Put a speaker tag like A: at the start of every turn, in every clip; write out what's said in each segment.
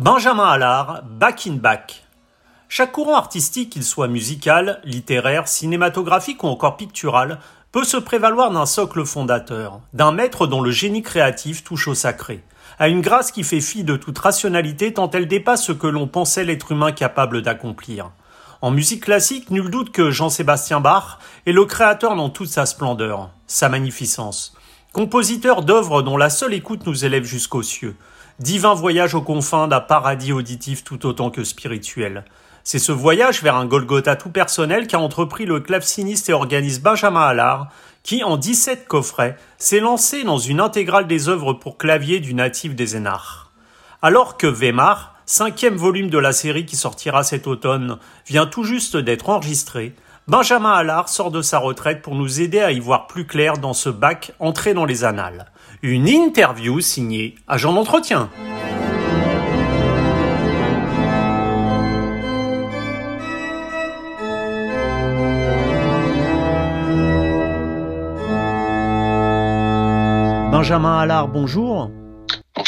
A: Benjamin Allard, Back in Back. Chaque courant artistique, qu'il soit musical, littéraire, cinématographique ou encore pictural, peut se prévaloir d'un socle fondateur, d'un maître dont le génie créatif touche au sacré, à une grâce qui fait fi de toute rationalité tant elle dépasse ce que l'on pensait l'être humain capable d'accomplir. En musique classique, nul doute que Jean-Sébastien Bach est le créateur dans toute sa splendeur, sa magnificence. Compositeur d'œuvres dont la seule écoute nous élève jusqu'aux cieux, divin voyage aux confins d'un paradis auditif tout autant que spirituel. C'est ce voyage vers un Golgotha tout personnel qu'a entrepris le claveciniste et organiste Benjamin Allard, qui, en 17 coffrets, s'est lancé dans une intégrale des œuvres pour clavier du natif des Énards. Alors que Weimar, cinquième volume de la série qui sortira cet automne, vient tout juste d'être enregistré, Benjamin Allard sort de sa retraite pour nous aider à y voir plus clair dans ce bac entré dans les annales. Une interview signée Agent d'entretien. Benjamin Allard, bonjour.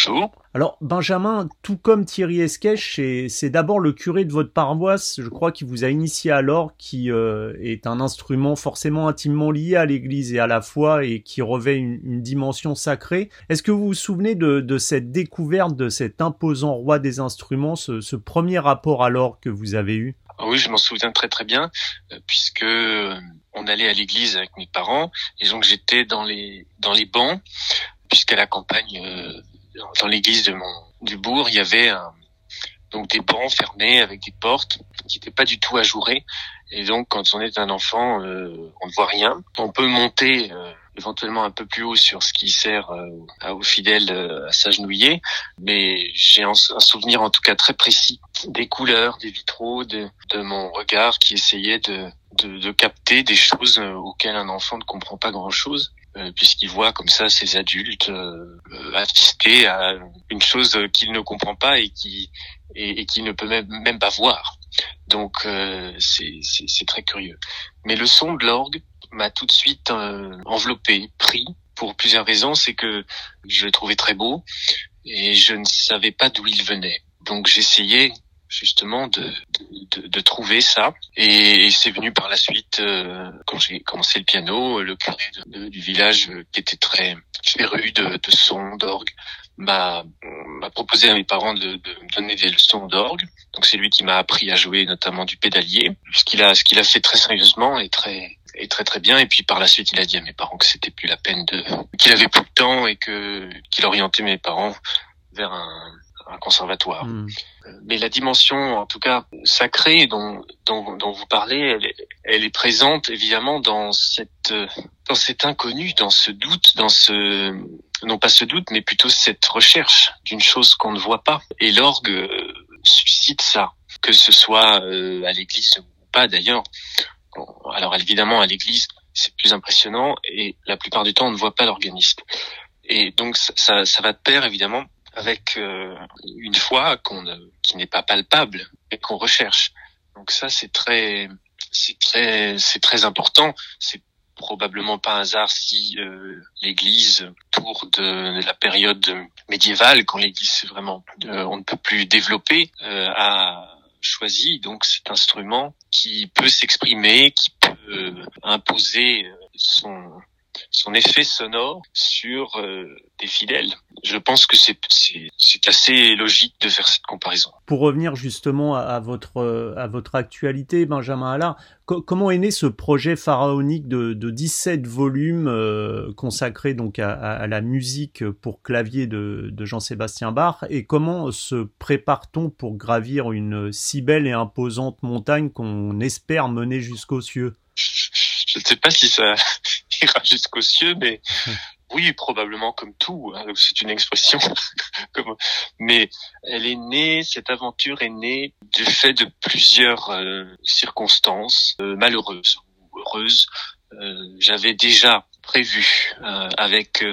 B: Bonjour.
A: Alors Benjamin, tout comme Thierry Esquèche, c'est d'abord le curé de votre paroisse, je crois, qui vous a initié à l'or, qui euh, est un instrument forcément intimement lié à l'Église et à la foi et qui revêt une, dimension sacrée. Est-ce que vous vous souvenez de, cette découverte de cet imposant roi des instruments, ce, premier rapport à l'or que vous avez eu?
B: Ah Oui, je m'en souviens très très bien, euh, puisque euh, on allait à l'église avec mes parents et donc j'étais dans les dans les bancs puisqu'à la campagne dans l'église de mon du bourg, il y avait donc des bancs fermés avec des portes qui n'étaient pas du tout ajourées. Et donc, quand on est un enfant, euh, on ne voit rien. On peut monter euh, éventuellement un peu plus haut sur ce qui sert euh, aux fidèles à s'agenouiller, mais j'ai un, souvenir en tout cas très précis des couleurs, des vitraux, de, de mon regard qui essayait de, de, de capter des choses auxquelles un enfant ne comprend pas grand-chose. Euh, puisqu'il voit comme ça ces adultes euh, assister à une chose qu'il ne comprend pas et qui et, et qu'il ne peut même, même pas voir. Donc euh, c'est très curieux. Mais le son de l'orgue m'a tout de suite euh, enveloppé, pris pour plusieurs raisons. C'est que je le trouvais très beau et je ne savais pas d'où il venait. Donc j'essayais justement de, de, de, trouver ça. Et, c'est venu par la suite, euh, quand j'ai commencé le piano, le curé du village euh, qui était très féru de, de son, d'orgue, m'a proposé à mes parents de, de me donner des leçons d'orgue. Donc c'est lui qui m'a appris à jouer notamment du pédalier, ce qu'il a ce qu'il a fait très sérieusement et très et très très bien. Et puis par la suite, il a dit à mes parents que c'était plus la peine de qu'il avait plus de temps et que qu'il orientait mes parents vers un un conservatoire. Hmm. Mais la dimension, en tout cas sacrée, dont, dont, dont vous parlez, elle est, elle est, présente évidemment dans cette dans cet inconnu, dans ce doute, dans ce non pas ce doute, mais plutôt cette recherche d'une chose qu'on ne voit pas. Et l'orgue euh, suscite ça, que ce soit euh, à l'église ou pas d'ailleurs. Alors évidemment à l'église c'est plus impressionnant et la plupart du temps on ne voit pas l'organiste. Et donc ça, ça va de pair évidemment avec euh, une foi qu'on qui n'est pas palpable et qu'on recherche. Donc ça c'est très c'est très c'est très important. C'est probablement pas un hasard si euh, l'Église autour de la période médiévale, quand l'Église vraiment euh, on ne peut plus développer, a choisi donc cet instrument qui peut s'exprimer, qui peut imposer son son effet sonore sur euh, des fidèles. Je pense que c'est assez logique de faire cette comparaison.
A: Pour revenir justement à, votre à votre actualité, Benjamin Allard, comment est né ce projet pharaonique de, de 17 volumes euh, consacrés donc à, à, la musique pour clavier de, de Jean-Sébastien Bach? Et comment se prépare-t-on pour gravir une si belle et imposante montagne qu'on espère mener jusqu'aux cieux?
B: Je ne sais pas si ça jusqu'aux cieux, mais oui, probablement comme tout. Hein, c'est une expression. Mais elle est née, cette aventure est née du fait de plusieurs euh, circonstances euh, malheureuses ou heureuses. Euh, j'avais déjà prévu avec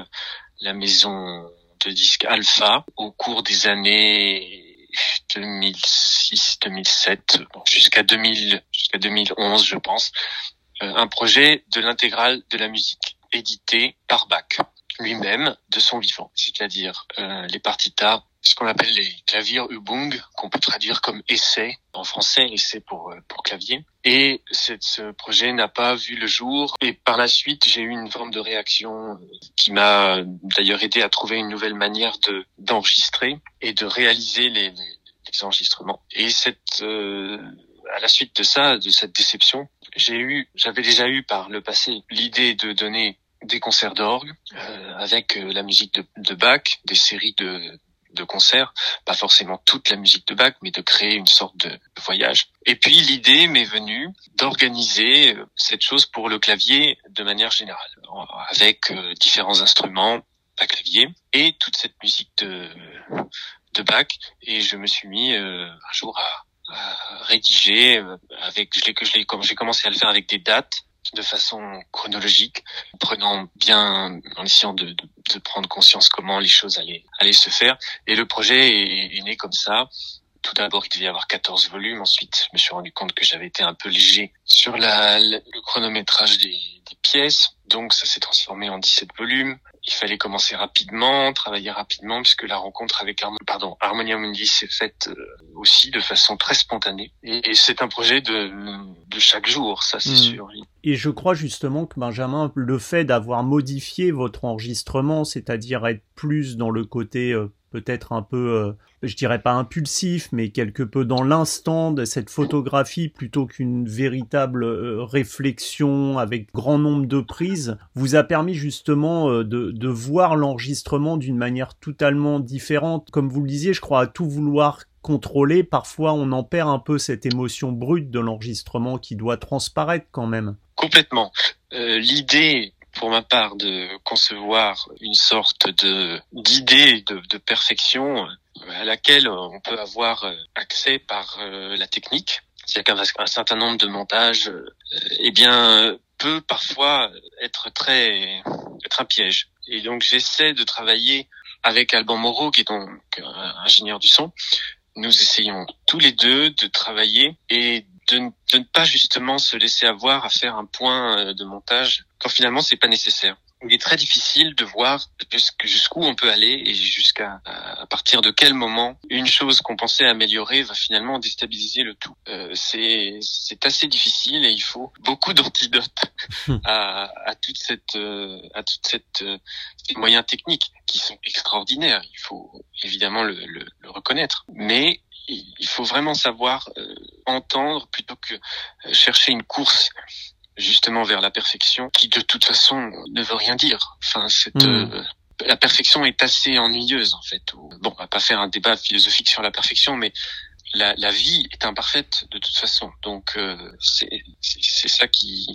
B: la maison de disques Alpha au cours des années 2006-2007 jusqu'à 2000 jusqu'à 2011 je pense un projet de l'intégrale de la musique édité par Bach lui-même de son vivant, c'est-à-dire euh, les partitas ce qu'on appelle les claviers Übung, qu'on peut traduire comme essai en français, essai pour euh, pour clavier. Et ce projet n'a pas vu le jour. Et par la suite, j'ai eu une forme de réaction euh, qui m'a d'ailleurs aidé à trouver une nouvelle manière de d'enregistrer et de réaliser les, les, enregistrements. Et cette euh, à la suite de ça, de cette déception, j'ai eu, j'avais déjà eu par le passé l'idée de donner des concerts d'orgue euh, avec euh, la musique de, de, Bach, des séries de, de concerts, pas forcément toute la musique de Bach, mais de créer une sorte de voyage. Et puis l'idée m'est venue d'organiser euh, cette chose pour le clavier de manière générale, avec différents instruments à clavier et toute cette musique de, de Bach. Et je me suis mis un jour à, rédiger avec, je l'ai, comme j'ai commencé à le faire avec des dates de façon chronologique, prenant bien, en essayant de, de, de, prendre conscience comment les choses allaient, allaient se faire. Et le projet est, est né comme ça. Tout d'abord, il devait y avoir 14 volumes. Ensuite, je me suis rendu compte que j'avais été un peu léger sur la, le chronométrage des, des pièces. Donc, ça s'est transformé en 17 volumes il fallait commencer rapidement, travailler rapidement, puisque la rencontre avec pardon, Harmonia Mundi s'est faite euh, aussi de façon très spontanée. Et, c'est un projet de, de chaque jour, ça c'est hmm. sûr.
A: Et je crois justement que Benjamin, le fait d'avoir modifié votre enregistrement, c'est-à-dire être plus dans le côté euh, peut-être un peu, euh, je dirais pas impulsif, mais quelque peu dans l'instant de cette photographie plutôt qu'une véritable euh, réflexion avec grand nombre de prises, vous a permis justement euh, de, de voir l'enregistrement d'une manière totalement différente. Comme vous le disiez, je crois à tout vouloir contrôler, parfois on en perd un peu cette émotion brute de l'enregistrement qui doit transparaître quand même.
B: Complètement. L'idée pour ma part de concevoir une sorte de d'idée de, de, perfection à laquelle on peut avoir accès par euh, la technique. C'est-à-dire qu'un certain nombre de montages, euh, eh bien, peut parfois être très être un piège. Et donc j'essaie de travailler avec Alban Moreau, qui est donc ingénieur du son. Nous essayons tous les deux de travailler et de, ne pas justement se laisser avoir à faire un point euh, de montage quand finalement c'est pas nécessaire. Il est très difficile de voir jusqu'où on peut aller et jusqu'à à partir de quel moment une chose qu'on pensait améliorer va finalement déstabiliser le tout. Euh, c'est c'est assez difficile et il faut beaucoup d'antidotes à, à toute cette euh, à toute cette euh, ces moyens techniques qui sont extraordinaires. Il faut évidemment le, le, le reconnaître, mais il faut vraiment savoir euh, entendre plutôt que euh, chercher une course justement vers la perfection qui de toute façon ne veut rien dire. Enfin, cette, hmm. euh, la perfection est assez ennuyeuse en fait. Bon, on va pas faire un débat philosophique sur la perfection, mais la, la vie est imparfaite de toute façon. Donc c'est ça qui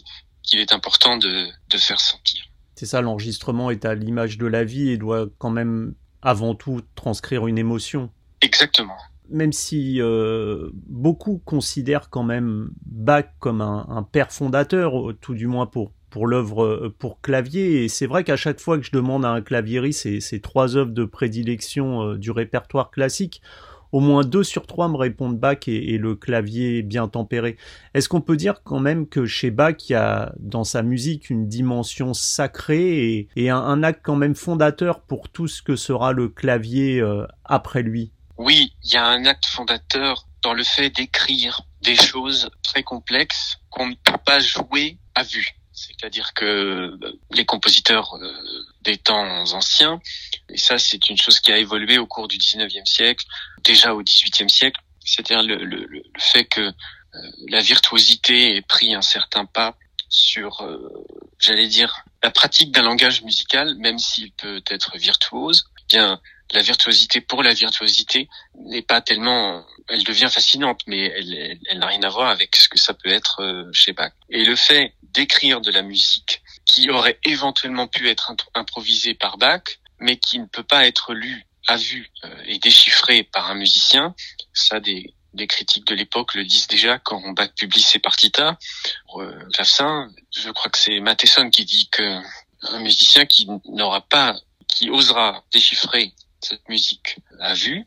B: qu'il est important de, de faire sentir.
A: C'est ça, l'enregistrement est à l'image de la vie et doit quand même avant tout transcrire une émotion.
B: Exactement
A: même si euh, beaucoup considèrent quand même Bach comme un, père fondateur, tout du moins pour l'œuvre euh, pour clavier. Et c'est vrai qu'à chaque fois que je demande à un claviériste ces, trois œuvres de prédilection euh, du répertoire classique, au moins deux sur trois me répondent Bach et, le clavier bien tempéré. Est-ce qu'on peut dire quand même que chez Bach, il y a dans sa musique une dimension sacrée et, un, acte quand même fondateur pour tout ce que sera le clavier euh, après lui?
B: Oui, il y a un acte fondateur dans le fait d'écrire des choses très complexes qu'on ne peut pas jouer à vue. C'est-à-dire que les compositeurs euh, des temps anciens, et ça c'est une chose qui a évolué au cours du 19e siècle, déjà au 18e siècle, c'est-à-dire le, le, le, fait que euh, la virtuosité ait pris un certain pas sur, euh, j'allais dire, la pratique d'un langage musical, même s'il peut être virtuose, eh bien la virtuosité pour la virtuosité n'est pas tellement, elle devient fascinante, mais elle, elle, n'a rien à voir avec ce que ça peut être euh, chez Bach. Et le fait d'écrire de la musique qui aurait éventuellement pu être improvisée par Bach, mais qui ne peut pas être lue à vue euh, et déchiffrée par un musicien, ça des, des critiques de l'époque le disent déjà quand Bach publie ses partitas. Euh, clavecin, je crois que c'est Matheson qui dit que un musicien qui n'aura pas, qui osera déchiffrer cette musique à vue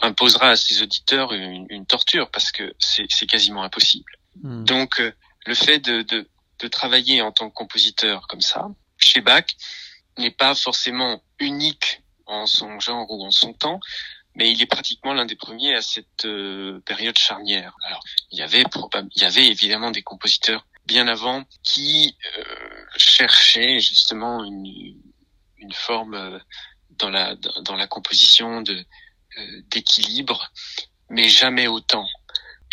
B: imposera à ses auditeurs une, une torture parce que c'est quasiment impossible. Hmm. Donc euh, le fait de, de, de, travailler en tant que compositeur comme ça, chez Bach, n'est pas forcément unique en son genre ou en son temps, mais il est pratiquement l'un des premiers à cette euh, période charnière. Alors, il y avait il y avait évidemment des compositeurs bien avant qui euh, cherchaient justement une, une forme euh, dans la dans la composition de d'équilibre, mais jamais autant.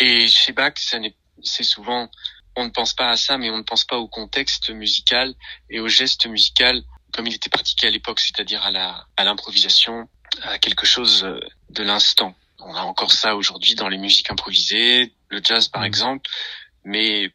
B: Et chez Bach, ça c'est souvent on ne pense pas à ça, mais on ne pense pas au contexte musical et au geste musical comme il était pratiqué à l'époque, c'est-à-dire à la à l'improvisation, à quelque chose de l'instant. On a encore ça aujourd'hui dans les musiques improvisées, le jazz par mmh. exemple, mais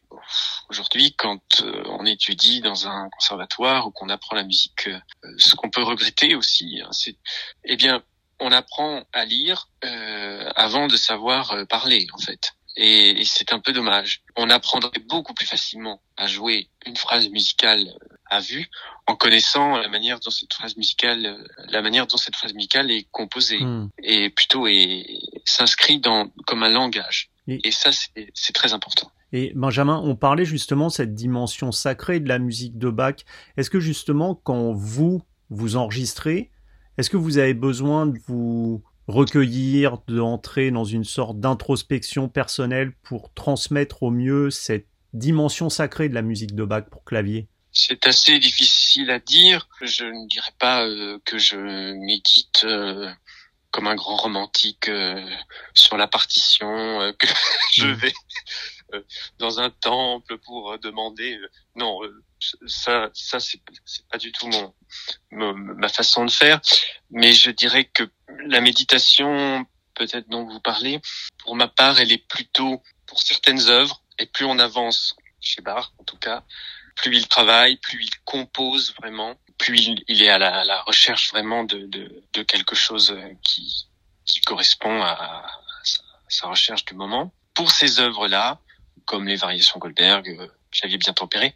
B: aujourd'hui, quand euh, on étudie dans un conservatoire ou qu'on apprend la musique, euh, ce qu'on peut regretter aussi, hein, c'est, eh bien, on apprend à lire euh, avant de savoir parler en fait. Et, et c'est un peu dommage. On apprendrait beaucoup plus facilement à jouer une phrase musicale à vue en connaissant la manière dont cette phrase musicale, la manière dont cette phrase musicale est composée hmm. et plutôt est s'inscrit dans comme un langage. Et, ça, c'est très important.
A: Et Benjamin, on parlait justement de cette dimension sacrée de la musique de Bach. Est-ce que justement, quand vous vous enregistrez, est-ce que vous avez besoin de vous recueillir, d'entrer dans une sorte d'introspection personnelle pour transmettre au mieux cette dimension sacrée de la musique de Bach pour clavier?
B: C'est assez difficile à dire. Je ne dirais pas euh, que je médite euh, comme un grand romantique euh, sur la partition, que je mm. vais dans un temple pour demander. non, ça, ça c'est pas du tout mon, ma façon de faire. Mais je dirais que la méditation, peut-être dont vous parlez, pour ma part, elle est plutôt pour certaines œuvres. Et plus on avance chez Bach, en tout cas, plus il travaille, plus il compose vraiment, plus il, est à la, recherche vraiment de, de, quelque chose qui, qui correspond à, sa, recherche du moment. Pour ces œuvres-là, comme les variations Goldberg, clavier bien tempéré,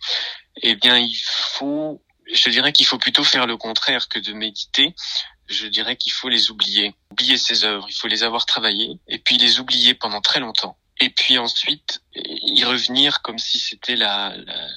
B: eh bien, il faut, je dirais qu'il faut plutôt faire le contraire que de méditer. Je dirais qu'il faut les oublier, oublier ces œuvres. Il faut les avoir travaillées et puis les oublier pendant très longtemps. Et puis ensuite y revenir comme si c'était la, la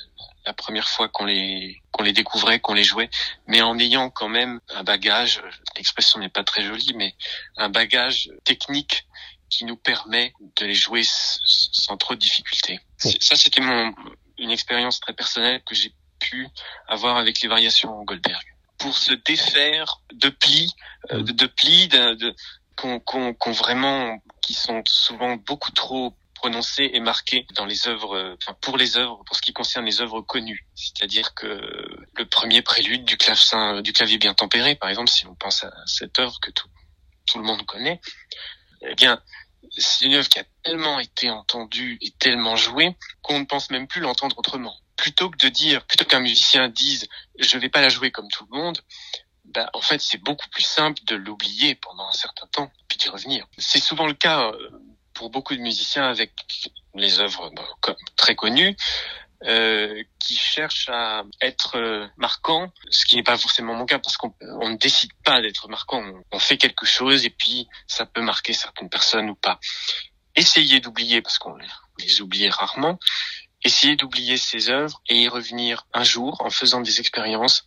B: la première fois qu'on les qu'on les découvrait, qu'on les jouait, mais en ayant quand même un bagage, l'expression n'est pas très jolie, mais un bagage technique qui nous permet de les jouer sans trop de difficultés. Ça, c'était mon une expérience très personnelle que j'ai pu avoir avec les variations Goldberg. Pour se défaire de plis, euh, de, plis de, qu'on vraiment qui sont souvent beaucoup trop prononcé et marqué dans les œuvres, enfin pour les œuvres, pour ce qui concerne les œuvres connues. C'est-à-dire que le premier prélude du clavecin, du clavier bien tempéré, par exemple, si on pense à cette œuvre que tout, tout le monde connaît, eh bien, c'est une œuvre qui a tellement été entendue et tellement jouée qu'on ne pense même plus l'entendre autrement. Plutôt que de dire, plutôt qu'un musicien dise, je vais pas la jouer comme tout le monde, bah, en fait, c'est beaucoup plus simple de l'oublier pendant un certain temps, puis d'y revenir. C'est souvent le cas euh, pour beaucoup de musiciens avec les œuvres très connues, euh, qui cherchent à être euh, marquants, ce qui n'est pas forcément mon cas parce qu'on ne décide pas d'être marquant, on, fait quelque chose et puis ça peut marquer certaines personnes ou pas. Essayez d'oublier parce qu'on les oublie rarement. Essayez d'oublier ces œuvres et y revenir un jour en faisant des expériences,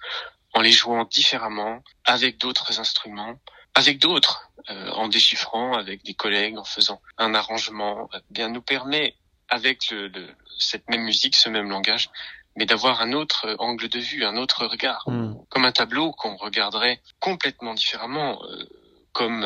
B: en les jouant différemment, avec d'autres instruments, avec d'autres, euh, en déchiffrant avec des collègues, en faisant un arrangement, euh, bien nous permet avec le, cette même musique, ce même langage, mais d'avoir un autre euh, angle de vue, un autre regard, hmm. comme un tableau qu'on regarderait complètement différemment, comme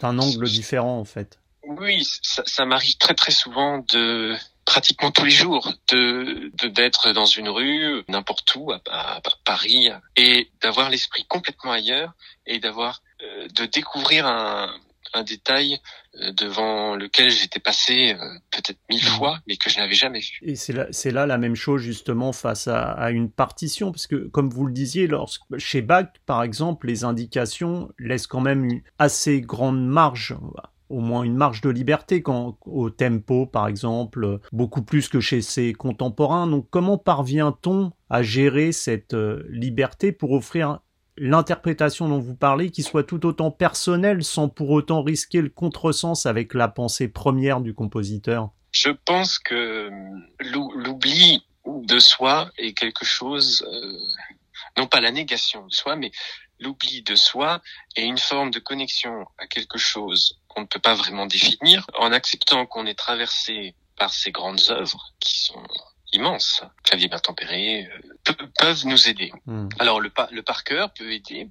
A: un angle différent en fait.
B: Oui, ça, ça m'arrive très très souvent de pratiquement tous les jours de d'être dans une rue n'importe où à, à, Paris et d'avoir l'esprit complètement ailleurs et d'avoir euh, de découvrir un, un détail euh, devant lequel j'étais passé euh, peut-être mille mmh. fois, mais que je n'avais jamais vu.
A: Et c'est là, c'est là la même chose justement face à, à, une partition, parce que comme vous le disiez, lorsque, chez Bach, par exemple, les indications laissent quand même une assez grande marge au moins une marge de liberté quand, au tempo, par exemple, beaucoup plus que chez ses contemporains. Donc comment parvient-on à gérer cette liberté pour offrir l'interprétation dont vous parlez qui soit tout autant personnelle sans pour autant risquer le contresens avec la pensée première du compositeur.
B: Je pense que l'oubli de soi est quelque chose, euh, non pas la négation de soi, mais l'oubli de soi et une forme de connexion à quelque chose qu'on ne peut pas vraiment définir, en acceptant qu'on est traversé par ces grandes œuvres qui sont immenses, clavier bien tempéré, euh, peuvent nous aider. Hmm. Alors le, le par cœur peut aider,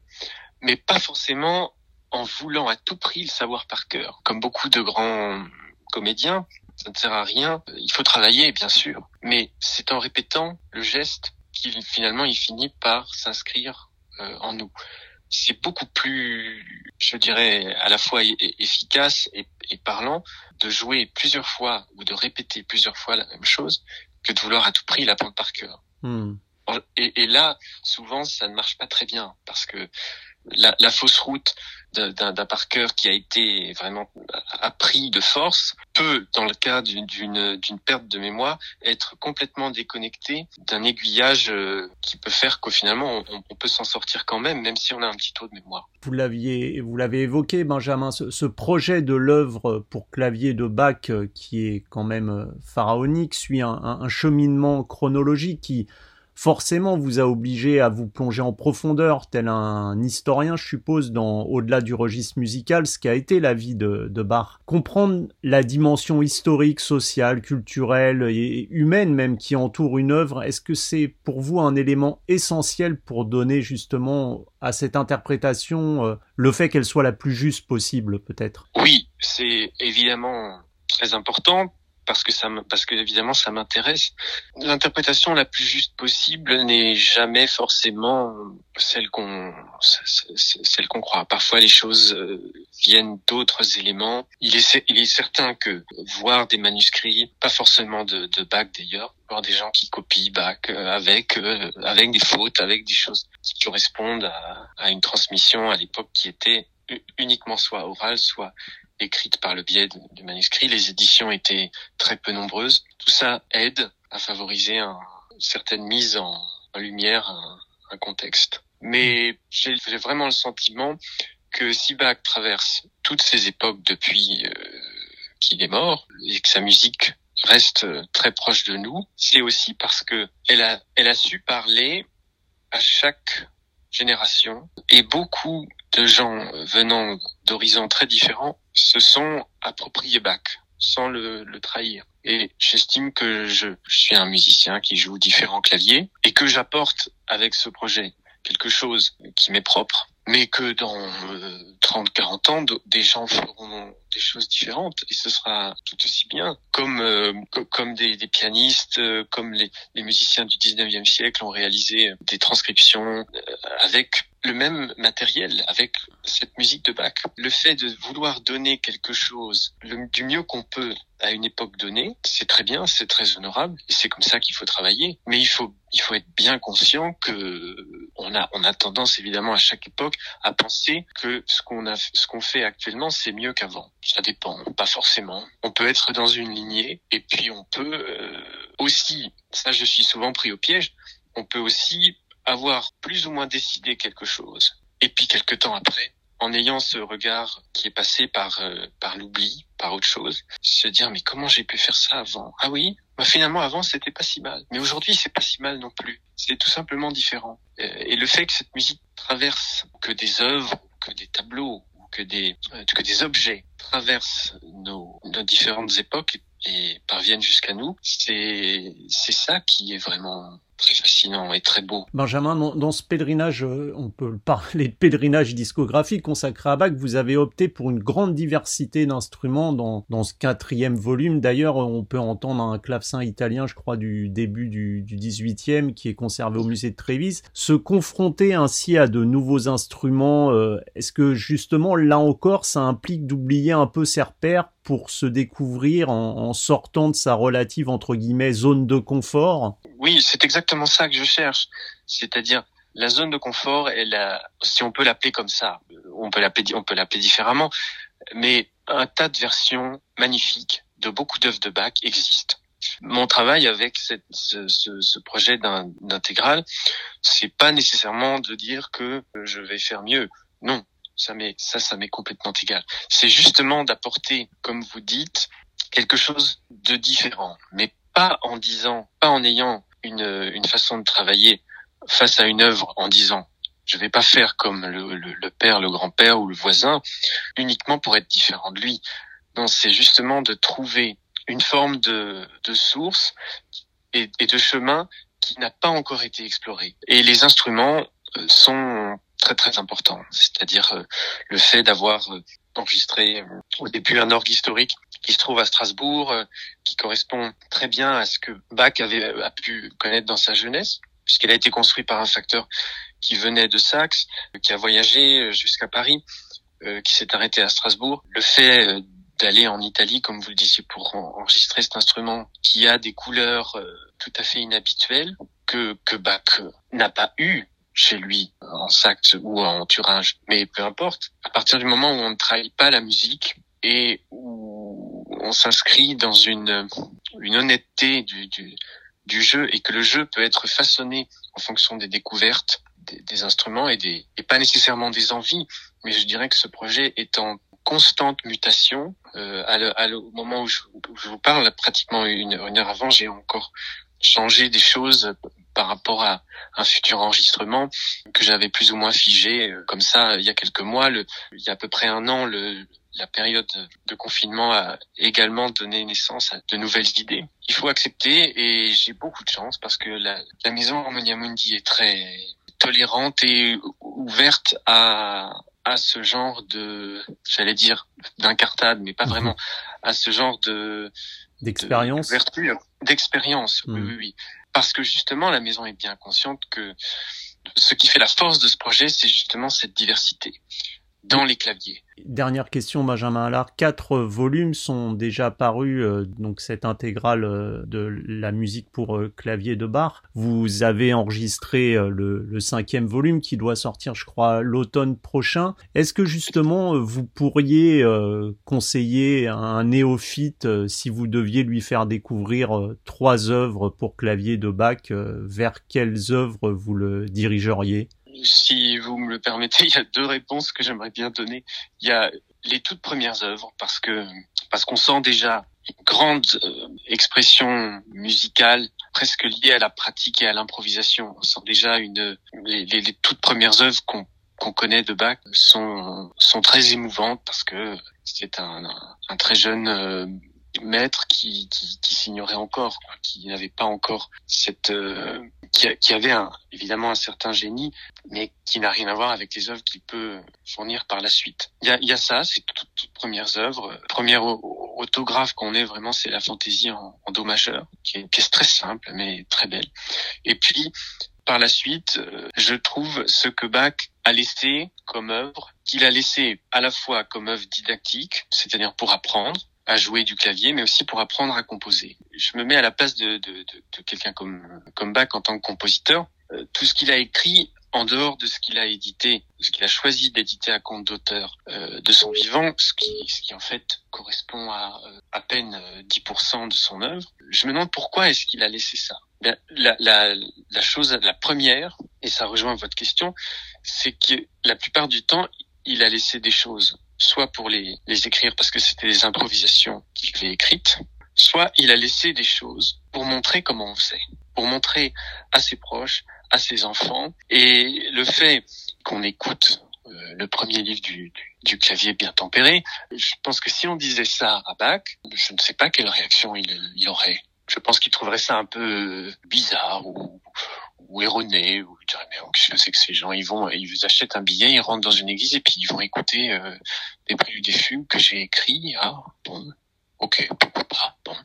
B: mais pas forcément en voulant à tout prix le savoir par cœur. Comme beaucoup de grands comédiens, ça ne sert à rien. Il faut travailler, bien sûr, mais c'est en répétant le geste qu'il finalement il finit par s'inscrire euh, en nous. C'est beaucoup plus, je dirais, à la fois efficace et, parlant de jouer plusieurs fois ou de répéter plusieurs fois la même chose que de vouloir à tout prix l'apprendre par cœur. Hmm. Et, et, là, souvent, ça ne marche pas très bien parce que la, la fausse route d'un par cœur qui a été vraiment appris de force peut, dans le cas d'une perte de mémoire, être complètement déconnecté d'un aiguillage euh, qui peut faire qu'au finalement on, on peut s'en sortir quand même, même si on a un petit taux de mémoire.
A: Vous l'aviez, vous l'avez évoqué, Benjamin, ce, ce projet de l'œuvre pour clavier de Bach, euh, qui est quand même euh, pharaonique, suit un, un cheminement chronologique qui forcément vous a obligé à vous plonger en profondeur, tel un historien, je suppose, dans au-delà du registre musical, ce qui a été la vie de, de Bach. Comprendre la dimension historique, sociale, culturelle et humaine même qui entoure une œuvre, est-ce que c'est pour vous un élément essentiel pour donner justement à cette interprétation euh, le fait qu'elle soit la plus juste possible, peut-être?
B: Oui, c'est évidemment très important parce que ça parce que évidemment ça m'intéresse. L'interprétation la plus juste possible n'est jamais forcément celle qu'on celle qu'on croit. Parfois les choses euh, viennent d'autres éléments. Il est il est certain que voir des manuscrits, pas forcément de, de Bach d'ailleurs, voir des gens qui copient Bach euh, avec euh, avec des fautes, avec des choses qui correspondent à, à une transmission à l'époque qui était uniquement soit orale, soit écrite par le biais du manuscrit. Les éditions étaient très peu nombreuses. Tout ça aide à favoriser une certaine mise en, lumière, un, contexte. Mais j'ai vraiment le sentiment que si Bach traverse toutes ces époques depuis euh, qu'il est mort et que sa musique reste très proche de nous, c'est aussi parce que elle a, elle a su parler à chaque génération et beaucoup de gens venant d'horizons très différents se sont appropriés Bach sans le, le trahir. Et j'estime que je, suis un musicien qui joue différents claviers et que j'apporte avec ce projet quelque chose qui m'est propre, mais que dans 30, euh, 40 ans, des gens feront des choses différentes et ce sera tout aussi bien. Comme euh, comme des, pianistes, euh, comme les, les, musiciens du 19e siècle ont réalisé des transcriptions avec le même matériel, avec cette musique de Bach. Le fait de vouloir donner quelque chose du mieux qu'on peut à une époque donnée, c'est très bien, c'est très honorable et c'est comme ça qu'il faut travailler. Mais il faut il faut être bien conscient que on a on a tendance évidemment à chaque époque à penser que ce qu'on a ce qu'on fait actuellement c'est mieux qu'avant. Ça dépend, pas forcément. On peut être dans une lignée et puis on peut euh, aussi, ça je suis souvent pris au piège, on peut aussi avoir plus ou moins décidé quelque chose et puis quelque temps après en ayant ce regard qui est passé par euh, par l'oubli, par autre chose, se dire mais comment j'ai pu faire ça avant? Ah oui, bah finalement avant c'était pas si mal, mais aujourd'hui c'est pas si mal non plus. C'est tout simplement différent. Euh, et le fait que cette musique traverse que des œuvres, que des tableaux, que des euh, que des objets traversent nos, nos différentes époques et parviennent jusqu'à nous, c'est c'est ça qui est vraiment très fascinant et très beau.
A: Benjamin, dans, ce pèlerinage, euh, on peut parler de pèlerinage discographique consacré à Bach, vous avez opté pour une grande diversité d'instruments dans, dans ce quatrième volume. D'ailleurs, on peut entendre un clavecin italien, je crois, du début du, du 18e, qui est conservé au musée de Trévise. Se confronter ainsi à de nouveaux instruments, euh, est-ce que justement, là encore, ça implique d'oublier un peu ses repères pour se découvrir en, en sortant de sa relative, entre guillemets, zone de confort?
B: Oui, c'est exactement ça que je cherche. C'est-à-dire la zone de confort, elle a, si on peut l'appeler comme ça, on peut l'appeler, on peut l'appeler différemment, mais un tas de versions magnifiques de beaucoup d'œuvres de Bach existent. Mon travail avec ce, ce, projet d'intégral, c'est pas nécessairement de dire que je vais faire mieux. Non, ça m'est ça, ça m'est complètement égal. C'est justement d'apporter, comme vous dites, quelque chose de différent, mais pas en disant, pas en ayant une, une façon de travailler face à une œuvre en disant Je vais pas faire comme le, le père, le grand-père ou le voisin uniquement pour être différent de lui. Non, c'est justement de trouver une forme de, de source et, et de chemin qui n'a pas encore été exploré. Et les instruments euh, sont très très importants, c'est-à-dire euh, le fait d'avoir euh, enregistré au début un orgue historique qui se trouve à Strasbourg, qui correspond très bien à ce que Bach avait a pu connaître dans sa jeunesse, puisqu'il a été construit par un facteur qui venait de Saxe, qui a voyagé jusqu'à Paris, qui s'est arrêté à Strasbourg. Le fait d'aller en Italie, comme vous le disiez, pour enregistrer cet instrument qui a des couleurs euh, tout à fait inhabituelles que, que Bach n'a pas eu chez lui en Saxe ou en Thuringe. Mais peu importe, à partir du moment où on ne trahit pas la musique et où on s'inscrit dans une, une honnêteté du, du, du, jeu et que le jeu peut être façonné en fonction des découvertes des, des instruments et, des, et pas nécessairement des envies, mais je dirais que ce projet est en constante mutation. Euh, à le, au moment où je, vous parle, pratiquement une, une heure avant, j'ai encore changé des choses par rapport à un futur enregistrement que j'avais plus ou moins figé euh, comme ça il y a quelques mois. Le, il y a à peu près un an, le, la période de confinement a également donné naissance à de nouvelles idées. Il faut accepter et j'ai beaucoup de chance parce que la, la maison Harmonia Mundi est très tolérante et ouverte à, à ce genre de, j'allais dire d'incartade, mais pas vraiment, à ce genre de
A: d'expérience,
B: d'expérience. Oui, mhm. oui, oui. Parce que justement, la maison est bien consciente que ce qui fait la force de ce projet, c'est justement cette diversité dans les claviers.
A: Dernière question, Benjamin Allard. Quatre volumes sont déjà parus, euh, donc cette intégrale euh, de la musique pour euh, clavier de bar. Vous avez enregistré le, le, cinquième volume qui doit sortir, je crois, l'automne prochain. Est-ce que justement vous pourriez conseiller à un néophyte si vous deviez lui faire découvrir trois œuvres pour clavier de Bach, vers quelles œuvres vous le dirigeriez?
B: Si vous me le permettez, il y a deux réponses que j'aimerais bien donner. Il y a les toutes premières œuvres parce que parce qu'on sent déjà une grande euh, expression musicale presque liée à la pratique et à l'improvisation. On sent déjà une les, les, les toutes premières œuvres qu'on qu'on connaît de Bach sont sont très émouvantes parce que c'est un, un, un, très jeune maître qui, qui, qui s'ignorait encore, qui n'avait pas encore cette, euh, qui, qui, avait un, évidemment un certain génie, mais qui n'a rien à voir avec les œuvres qu'il peut fournir par la suite. Il y a, y a ça, c'est toutes, toutes premières œuvres. Première autographe qu'on ait vraiment, c'est la fantaisie en, en do majeur, qui est une pièce très simple mais très belle. Et puis par la suite, euh, je trouve ce que Bach a laissé comme œuvre, qu'il a laissé à la fois comme œuvre didactique, c'est-à-dire pour apprendre, à jouer du clavier, mais aussi pour apprendre à composer. Je me mets à la place de, quelqu'un comme, Bach en tant que compositeur. Euh, tout ce qu'il a écrit en dehors de ce qu'il a édité, ce qu'il a choisi d'éditer à compte d'auteur euh, de son vivant, ce qui, en fait correspond à euh, à peine 10% de son œuvre, je me demande pourquoi est-ce qu'il a laissé ça. La, la chose, la première, et ça rejoint votre question, c'est que la plupart du temps, il a laissé des choses soit pour les, les écrire parce que c'était des improvisations qu'il avait écrites, soit il a laissé des choses pour montrer comment on faisait, pour montrer à ses proches, à ses enfants. Et le fait qu'on écoute euh, le premier livre du, du, clavier bien tempéré, je pense que si on disait ça à Bach, je ne sais pas quelle réaction il, il aurait. Je pense qu'il trouverait ça un peu bizarre ou, ou erroné, ou dirais mais qu'est-ce que c'est que ces gens Ils vont, ils achètent un billet, ils rentrent dans une église et puis ils vont écouter euh, des préludes des fugues que j'ai écrits. Ah bon, ok, pourquoi Bon,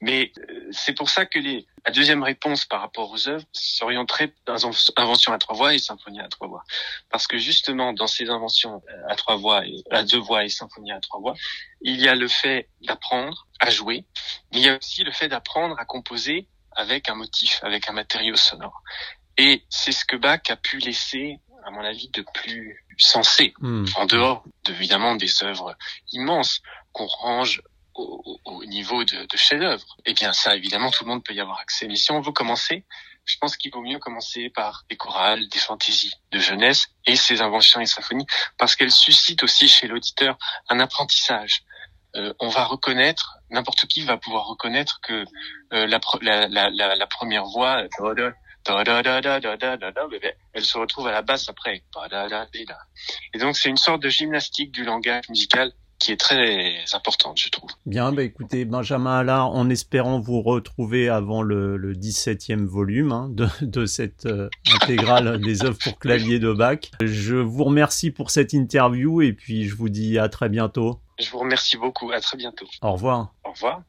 B: mais euh, c'est pour ça que la deuxième réponse par rapport aux œuvres s'orienterait dans invention à trois voix et symphonie à trois voix, parce que justement dans ces inventions euh, à trois voix, à deux voix et symphonie à trois voix, il y a le fait d'apprendre à jouer, mais il y a aussi le fait d'apprendre à composer avec un motif, avec un matériau sonore. Et c'est ce que Bach a pu laisser, à mon avis, de plus sensé, hmm. en dehors, évidemment, des œuvres immenses qu'on range au, au, niveau de, de chefs-d'œuvre. Eh bien, ça, évidemment, tout le monde peut y avoir accès. Mais si on veut commencer, je pense qu'il vaut mieux commencer par des chorales, des fantaisies de jeunesse et ces inventions et symphonies, parce qu'elles suscitent aussi chez l'auditeur un apprentissage. Euh, on va reconnaître, n'importe qui va pouvoir reconnaître que euh, la, la, la, la, première voix elle se retrouve à la basse après. Et donc c'est une sorte de gymnastique du langage musical qui est très importante, je trouve.
A: Bien, bah écoutez, Benjamin Allard, en espérant vous retrouver avant le, le 17e volume hein, de, de, cette euh, intégrale des œuvres pour clavier de Bach. Je vous remercie pour cette interview et puis je vous dis à très bientôt.
B: Je vous remercie beaucoup. À très bientôt.
A: Au revoir.
B: Au revoir.